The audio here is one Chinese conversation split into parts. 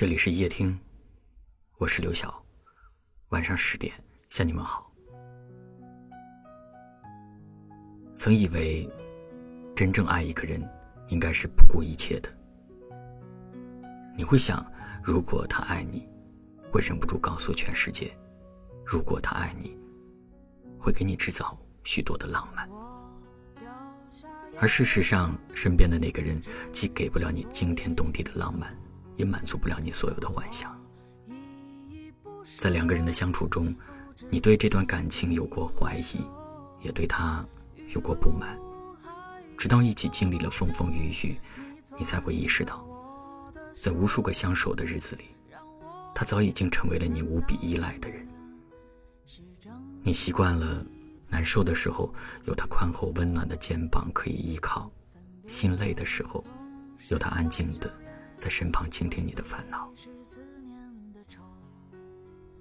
这里是夜听，我是刘晓。晚上十点向你们好。曾以为，真正爱一个人，应该是不顾一切的。你会想，如果他爱你，会忍不住告诉全世界；如果他爱你，会给你制造许多的浪漫。而事实上，身边的那个人既给不了你惊天动地的浪漫，也满足不了你所有的幻想。在两个人的相处中，你对这段感情有过怀疑，也对他有过不满，直到一起经历了风风雨雨，你才会意识到，在无数个相守的日子里，他早已经成为了你无比依赖的人。你习惯了。难受的时候，有他宽厚温暖的肩膀可以依靠；心累的时候，有他安静的在身旁倾听你的烦恼。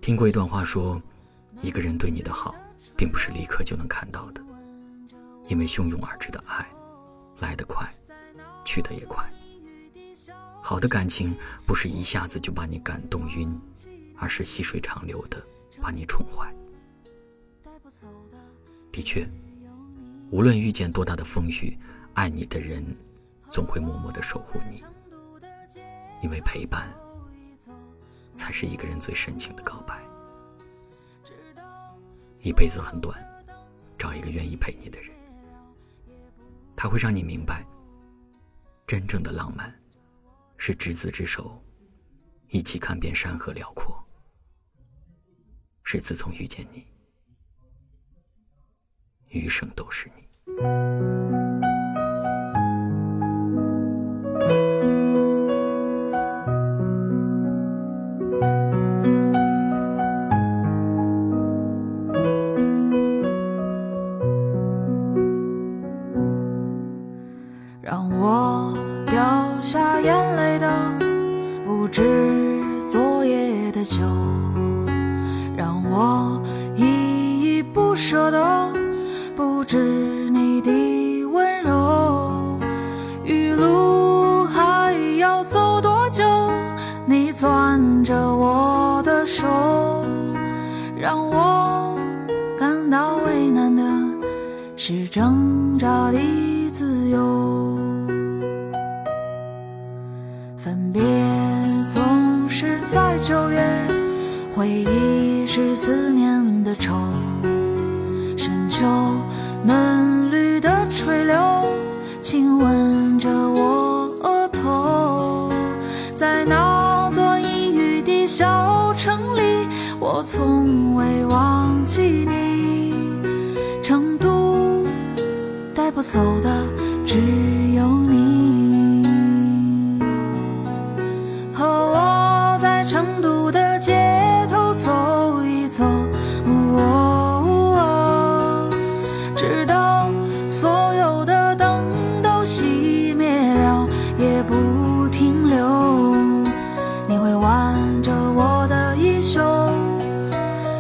听过一段话说，一个人对你的好，并不是立刻就能看到的，因为汹涌而至的爱，来得快，去得也快。好的感情不是一下子就把你感动晕，而是细水长流的把你宠坏。的确，无论遇见多大的风雨，爱你的人总会默默的守护你，因为陪伴才是一个人最深情的告白。一辈子很短，找一个愿意陪你的人，他会让你明白，真正的浪漫是执子之手，一起看遍山河辽阔。是自从遇见你。余生都是你。的，不止昨夜的酒，让我依依不舍的。不知你的温柔，余路还要走多久？你攥着我的手，让我感到为难的是挣扎的回忆是思念的愁。深秋嫩绿的垂柳，亲吻着我额头。在那座阴雨的小城里，我从未忘记你。成都带不走的只有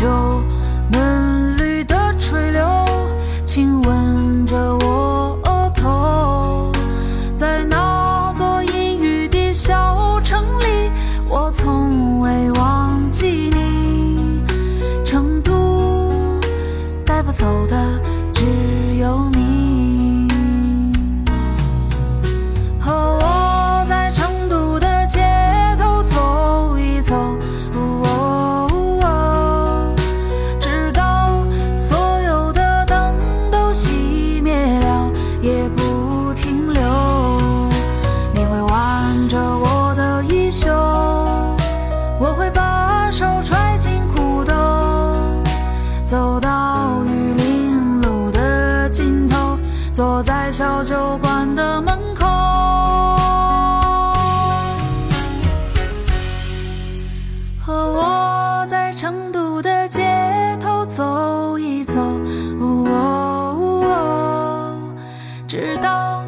深秋嫩绿的垂柳，亲吻着我额头。在那座阴雨的小城里，我从未忘记你。成都带不走的直到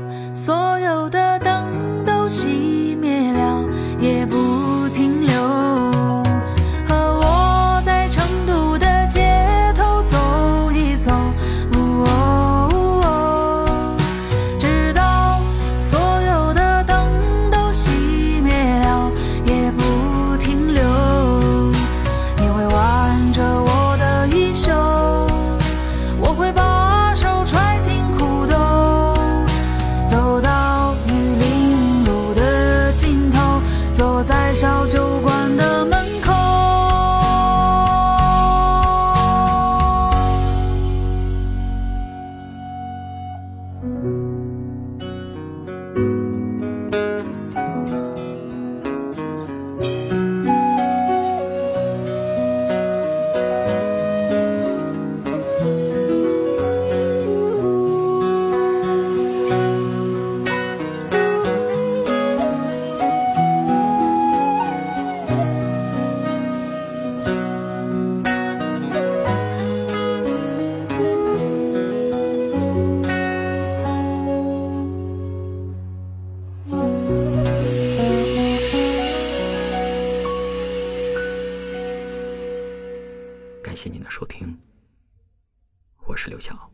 谢谢您的收听。我是刘晓。